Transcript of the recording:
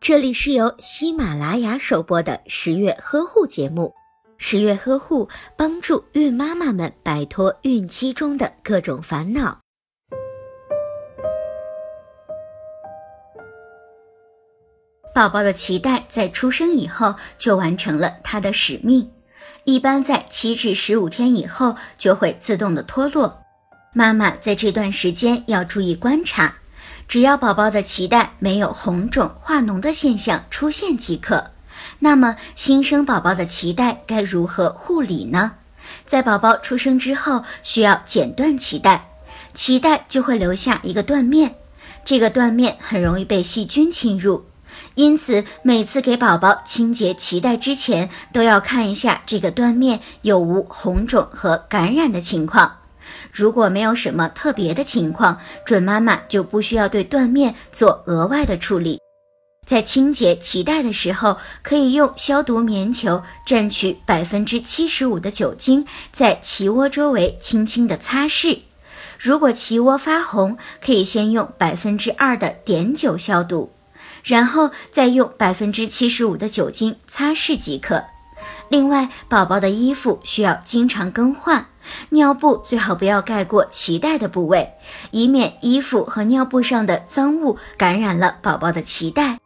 这里是由喜马拉雅首播的十月呵护节目。十月呵护帮助孕妈妈们摆脱孕期中的各种烦恼。宝宝的脐带在出生以后就完成了它的使命，一般在七至十五天以后就会自动的脱落。妈妈在这段时间要注意观察。只要宝宝的脐带没有红肿化脓的现象出现即可。那么，新生宝宝的脐带该如何护理呢？在宝宝出生之后，需要剪断脐带，脐带就会留下一个断面，这个断面很容易被细菌侵入，因此每次给宝宝清洁脐带之前，都要看一下这个断面有无红肿和感染的情况。如果没有什么特别的情况，准妈妈就不需要对断面做额外的处理。在清洁脐带的时候，可以用消毒棉球蘸取百分之七十五的酒精，在脐窝周围轻轻的擦拭。如果脐窝发红，可以先用百分之二的碘酒消毒，然后再用百分之七十五的酒精擦拭即可。另外，宝宝的衣服需要经常更换。尿布最好不要盖过脐带的部位，以免衣服和尿布上的脏物感染了宝宝的脐带。